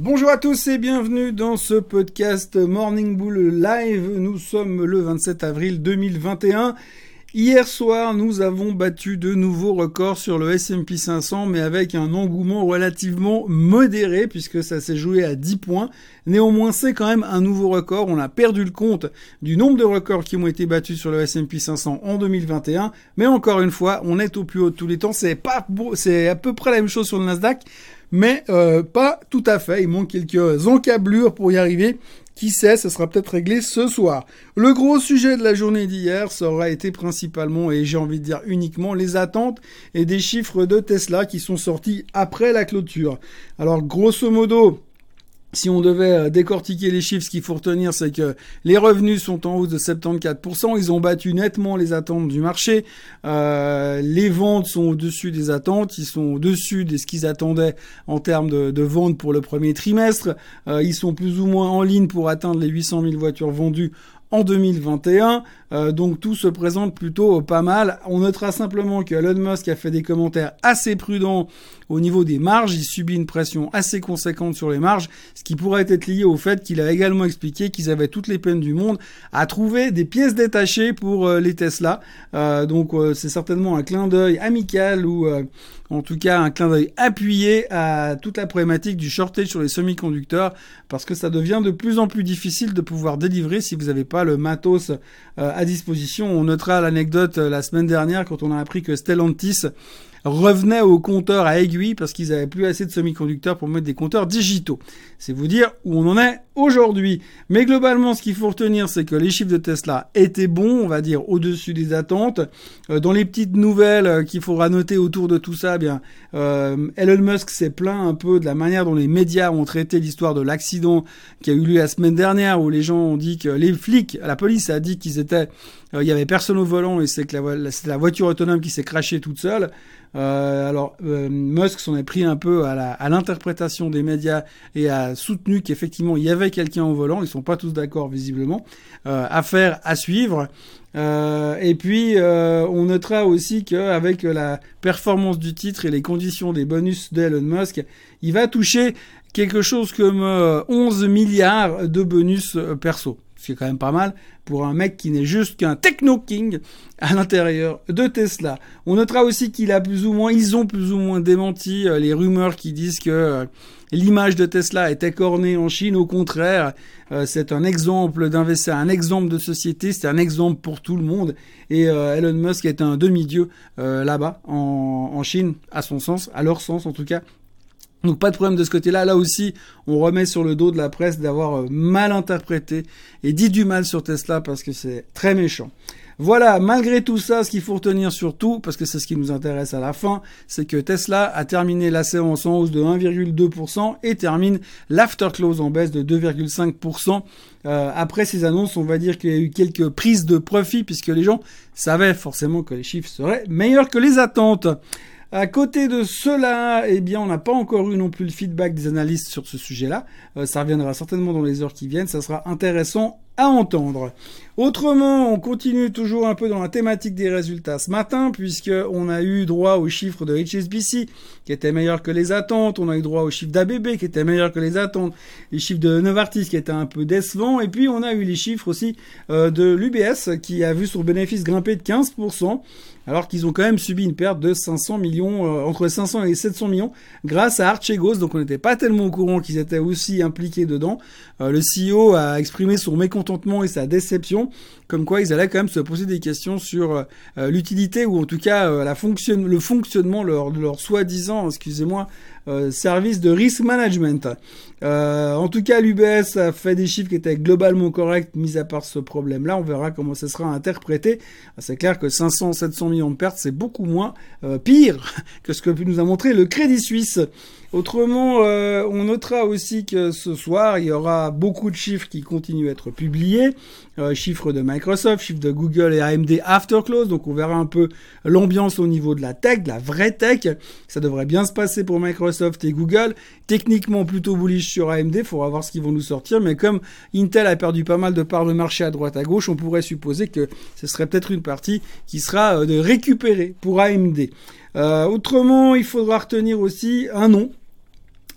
Bonjour à tous et bienvenue dans ce podcast Morning Bull Live. Nous sommes le 27 avril 2021. Hier soir, nous avons battu de nouveaux records sur le S&P 500, mais avec un engouement relativement modéré, puisque ça s'est joué à 10 points. Néanmoins, c'est quand même un nouveau record. On a perdu le compte du nombre de records qui ont été battus sur le S&P 500 en 2021. Mais encore une fois, on est au plus haut de tous les temps. C'est pas, c'est à peu près la même chose sur le Nasdaq mais euh, pas tout à fait. Il manque quelques encablures pour y arriver. Qui sait, ça sera peut-être réglé ce soir. Le gros sujet de la journée d'hier, ça aura été principalement, et j'ai envie de dire uniquement, les attentes et des chiffres de Tesla qui sont sortis après la clôture. Alors, grosso modo, si on devait euh, décortiquer les chiffres, ce qu'il faut retenir, c'est que les revenus sont en hausse de 74%. Ils ont battu nettement les attentes du marché. Euh, les ventes sont au-dessus des attentes. Ils sont au-dessus de ce qu'ils attendaient en termes de, ventes pour le premier trimestre. Euh, ils sont plus ou moins en ligne pour atteindre les 800 000 voitures vendues en 2021. Euh, donc tout se présente plutôt pas mal. On notera simplement que Elon Musk a fait des commentaires assez prudents au niveau des marges. Il subit une pression assez conséquente sur les marges, ce qui pourrait être lié au fait qu'il a également expliqué qu'ils avaient toutes les peines du monde à trouver des pièces détachées pour euh, les Tesla. Euh, donc c'est certainement un clin d'œil amical ou en tout cas un clin d'œil appuyé à toute la problématique du shortage sur les semi-conducteurs parce que ça devient de plus en plus difficile de pouvoir délivrer si vous n'avez pas le matos euh, à disposition. On notera l'anecdote euh, la semaine dernière quand on a appris que Stellantis revenaient au compteur à aiguille parce qu'ils avaient plus assez de semi-conducteurs pour mettre des compteurs digitaux. C'est vous dire où on en est aujourd'hui. Mais globalement, ce qu'il faut retenir, c'est que les chiffres de Tesla étaient bons, on va dire au-dessus des attentes. Euh, dans les petites nouvelles euh, qu'il faudra noter autour de tout ça, eh bien euh, Elon Musk s'est plaint un peu de la manière dont les médias ont traité l'histoire de l'accident qui a eu lieu la semaine dernière, où les gens ont dit que les flics, la police a dit qu'ils étaient, il y avait personne au volant et c'est que la, voiture autonome qui s'est crachée toute seule. Euh, alors, euh, Musk s'en est pris un peu à l'interprétation des médias et a soutenu qu'effectivement il y avait quelqu'un au volant. Ils sont pas tous d'accord visiblement. Euh, affaire à suivre. Euh, et puis, euh, on notera aussi qu'avec la performance du titre et les conditions des bonus d'Elon Musk, il va toucher quelque chose comme 11 milliards de bonus perso ce qui est quand même pas mal pour un mec qui n'est juste qu'un techno king à l'intérieur de Tesla. On notera aussi qu'il a plus ou moins, ils ont plus ou moins démenti euh, les rumeurs qui disent que euh, l'image de Tesla était cornée en Chine. Au contraire, euh, c'est un exemple d'investir, un exemple de société, c'est un exemple pour tout le monde. Et Elon Musk est un demi-dieu là-bas en Chine, à son sens, à leur sens en tout cas. Donc pas de problème de ce côté-là. Là aussi, on remet sur le dos de la presse d'avoir euh, mal interprété et dit du mal sur Tesla parce que c'est très méchant. Voilà, malgré tout ça, ce qu'il faut retenir surtout, parce que c'est ce qui nous intéresse à la fin, c'est que Tesla a terminé la séance en hausse de 1,2% et termine l'afterclose en baisse de 2,5%. Euh, après ces annonces, on va dire qu'il y a eu quelques prises de profit puisque les gens savaient forcément que les chiffres seraient meilleurs que les attentes. À côté de cela, eh bien, on n'a pas encore eu non plus le feedback des analystes sur ce sujet-là. Euh, ça reviendra certainement dans les heures qui viennent. Ça sera intéressant entendre. Autrement, on continue toujours un peu dans la thématique des résultats ce matin, puisque on a eu droit aux chiffres de HSBC qui étaient meilleurs que les attentes, on a eu droit aux chiffres d'ABB qui étaient meilleurs que les attentes, les chiffres de Novartis qui étaient un peu décevants, et puis on a eu les chiffres aussi euh, de l'UBS qui a vu son bénéfice grimper de 15%, alors qu'ils ont quand même subi une perte de 500 millions, euh, entre 500 et 700 millions, grâce à Archegos, donc on n'était pas tellement au courant qu'ils étaient aussi impliqués dedans. Euh, le CEO a exprimé son mécontentement et sa déception, comme quoi ils allaient quand même se poser des questions sur euh, euh, l'utilité ou en tout cas euh, la fonction, le fonctionnement de leur soi-disant, service de risk management. en tout cas, l'UBS a fait des chiffres qui étaient globalement corrects, mis à part ce problème-là. On verra comment ça sera interprété. C'est clair que 500, 700 millions de pertes, c'est beaucoup moins pire que ce que nous a montré le Crédit Suisse. Autrement, on notera aussi que ce soir, il y aura beaucoup de chiffres qui continuent à être publiés. Euh, chiffres de Microsoft, chiffres de Google et AMD after close. Donc on verra un peu l'ambiance au niveau de la tech, de la vraie tech. Ça devrait bien se passer pour Microsoft et Google. Techniquement plutôt bullish sur AMD, il faudra voir ce qu'ils vont nous sortir. Mais comme Intel a perdu pas mal de parts de marché à droite à gauche, on pourrait supposer que ce serait peut-être une partie qui sera euh, de récupérer pour AMD. Euh, autrement, il faudra retenir aussi un nom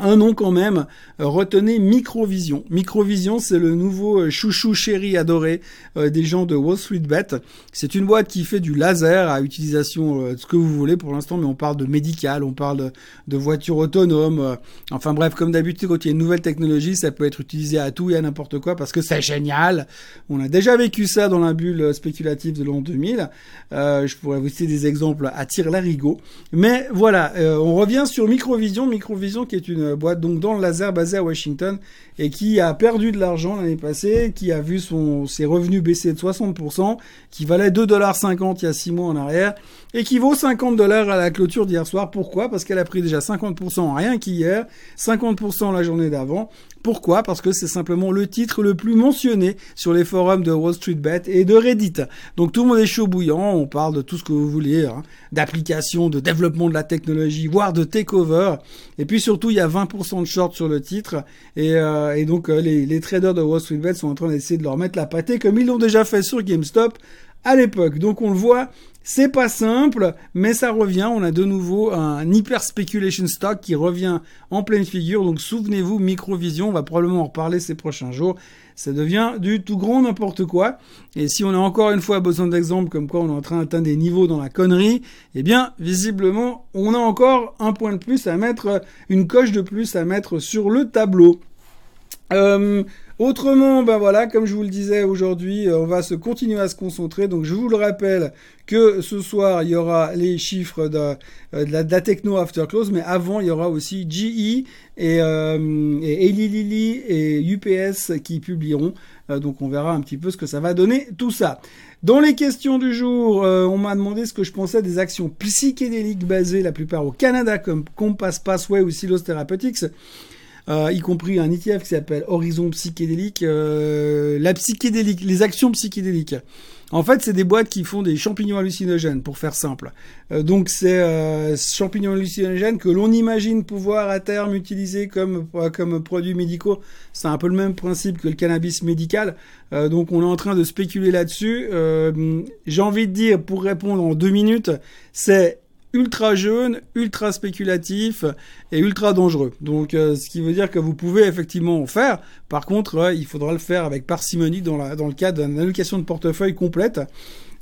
un nom quand même, euh, retenez Microvision. Microvision, c'est le nouveau euh, chouchou chéri adoré euh, des gens de Wall Street Bet. C'est une boîte qui fait du laser à utilisation de ce que vous voulez pour l'instant, mais on parle de médical, on parle de, voitures autonomes. enfin bref, comme d'habitude, quand il y a une nouvelle technologie, ça peut être utilisé à tout et à n'importe quoi parce que c'est génial. On a déjà vécu ça dans la bulle spéculative de l'an 2000. je pourrais vous citer des exemples à tir larigot. Mais voilà, on revient sur Microvision. Microvision qui est une boîte donc dans le laser basé à Washington et qui a perdu de l'argent l'année passée, qui a vu son, ses revenus baisser de 60%, qui valait 2,50$ il y a 6 mois en arrière et qui vaut 50 dollars à la clôture d'hier soir. Pourquoi? Parce qu'elle a pris déjà 50% rien qu'hier, 50% la journée d'avant. Pourquoi? Parce que c'est simplement le titre le plus mentionné sur les forums de Wall Street Bet et de Reddit. Donc tout le monde est chaud bouillant, on parle de tout ce que vous voulez, hein, d'applications, de développement de la technologie, voire de takeover. Et puis surtout, il y a 20% de short sur le titre. Et, euh, donc euh, les, les traders de Wall Street Bet sont en train d'essayer de leur mettre la pâtée comme ils l'ont déjà fait sur GameStop à l'époque. Donc on le voit, c'est pas simple, mais ça revient. On a de nouveau un hyper speculation stock qui revient en pleine figure. Donc souvenez-vous, Microvision, on va probablement en reparler ces prochains jours. Ça devient du tout grand n'importe quoi. Et si on a encore une fois besoin d'exemples comme quoi on est en train d'atteindre des niveaux dans la connerie, eh bien, visiblement, on a encore un point de plus à mettre, une coche de plus à mettre sur le tableau. Euh, Autrement, ben voilà, comme je vous le disais aujourd'hui, euh, on va se continuer à se concentrer. Donc je vous le rappelle que ce soir, il y aura les chiffres de, euh, de, la, techno after close, mais avant, il y aura aussi GE et, euh, et Eli Lilly et UPS qui publieront. Euh, donc on verra un petit peu ce que ça va donner tout ça. Dans les questions du jour, on m'a demandé ce que je pensais des actions psychédéliques basées la plupart au Canada comme Compass Pathway ou Silos Therapeutics. Euh, y compris un ETF qui s'appelle Horizon Psychédélique. Euh, la psychédélique, les actions psychédéliques. En fait, c'est des boîtes qui font des champignons hallucinogènes, pour faire simple. Euh, donc, c'est euh, champignons hallucinogènes que l'on imagine pouvoir à terme utiliser comme comme produits médicaux. C'est un peu le même principe que le cannabis médical. donc, on est en train de spéculer là-dessus. J'ai envie de dire, pour répondre en deux minutes, c'est ultra jeune, ultra spéculatif et ultra dangereux. Donc, euh, ce qui veut dire que vous pouvez effectivement en faire. Par contre, euh, il faudra le faire avec parcimonie dans, le cadre d'une allocation de portefeuille complète.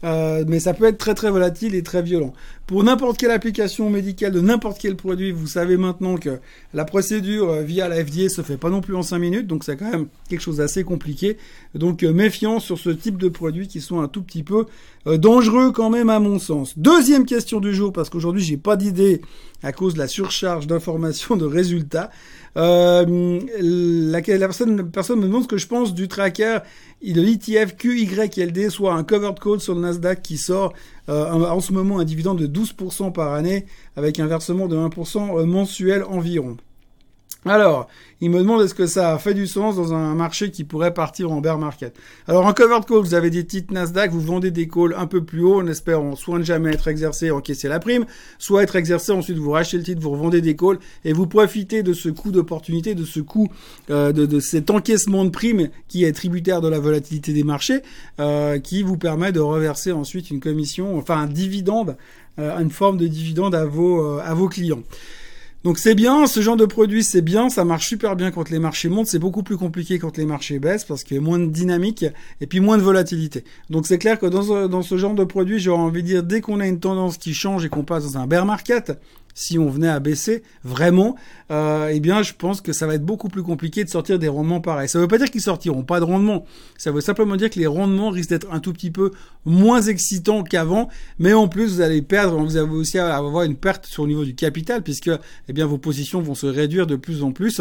Euh, mais ça peut être très très volatile et très violent. Pour n'importe quelle application médicale de n'importe quel produit, vous savez maintenant que la procédure euh, via la FDA se fait pas non plus en 5 minutes, donc c'est quand même quelque chose d'assez compliqué. Donc euh, méfiance sur ce type de produits qui sont un tout petit peu dangereux quand même à mon sens. Deuxième question du jour, parce qu'aujourd'hui j'ai pas d'idée à cause de la surcharge d'informations, de résultats. Euh, la, personne, personne me demande ce que je pense du tracker de l'ETF QYLD, soit un covered call sur le Nasdaq qui sort euh, en ce moment un dividende de 12% par année avec un versement de 1% mensuel environ. Alors, il me demande est-ce que ça fait du sens dans un marché qui pourrait partir en bear market? Alors, en covered call, vous avez des titres Nasdaq, vous vendez des calls un peu plus haut en espérant soit ne jamais être exercé, encaisser la prime, soit être exercé, ensuite vous rachetez le titre, vous revendez des calls et vous profitez de ce coup d'opportunité, de ce coup, euh, de, cet encaissement de prime qui est tributaire de la volatilité des marchés, euh, qui vous permet de reverser ensuite une commission, enfin un dividende, euh, une forme de dividende à vos, à vos clients. Donc c'est bien, ce genre de produit c'est bien, ça marche super bien quand les marchés montent, c'est beaucoup plus compliqué quand les marchés baissent parce qu'il y a moins de dynamique et puis moins de volatilité. Donc c'est clair que dans ce, genre de produit, j'aurais envie de dire dès qu'on a une tendance qui change et qu'on passe dans un bear market, si on venait à baisser vraiment, euh, eh bien, je pense que ça va être beaucoup plus compliqué de sortir des rendements pareils. Ça ne veut pas dire qu'ils sortiront pas de rendement. Ça veut simplement dire que les rendements risquent d'être un tout petit peu moins excitants qu'avant, mais en plus, vous allez perdre, vous allez aussi avoir une perte sur le niveau du capital, puisque, eh bien, vos positions vont se réduire de plus en plus,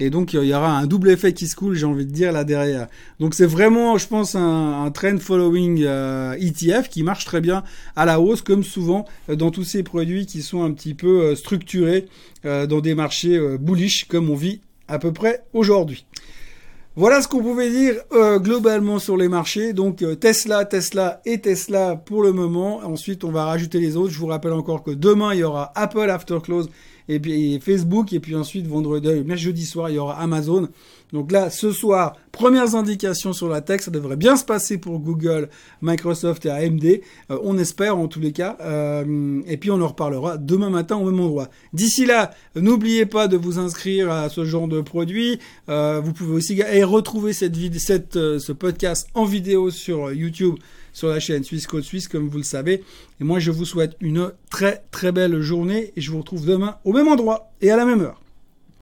et donc il y aura un double effet qui se coule, j'ai envie de dire là derrière. Donc c'est vraiment, je pense, un, trend following euh, ETF qui marche très bien à la hausse, comme souvent euh, dans tous ces produits qui sont un petit peu euh, structuré euh, dans des marchés euh, bullish comme on vit à peu près aujourd'hui. Voilà ce qu'on pouvait dire globalement sur les marchés. Donc Tesla, Tesla et Tesla pour le moment. Ensuite, on va rajouter les autres. Je vous rappelle encore que demain, il y aura Apple After Close et puis Facebook, et puis ensuite vendredi, euh, jeudi soir, il y aura Amazon. Donc là, ce soir, premières indications sur la tech, ça devrait bien se passer pour Google, Microsoft et AMD. Euh, on espère en tous les cas. Euh, et puis on en reparlera demain matin au même endroit. D'ici là, n'oubliez pas de vous inscrire à ce genre de produit. Euh, vous pouvez aussi et retrouver cette, ce podcast en vidéo sur YouTube sur la chaîne Suisse Code Suisse, comme vous le savez. Et moi, je vous souhaite une très très belle journée et je vous retrouve demain au même endroit et à la même heure.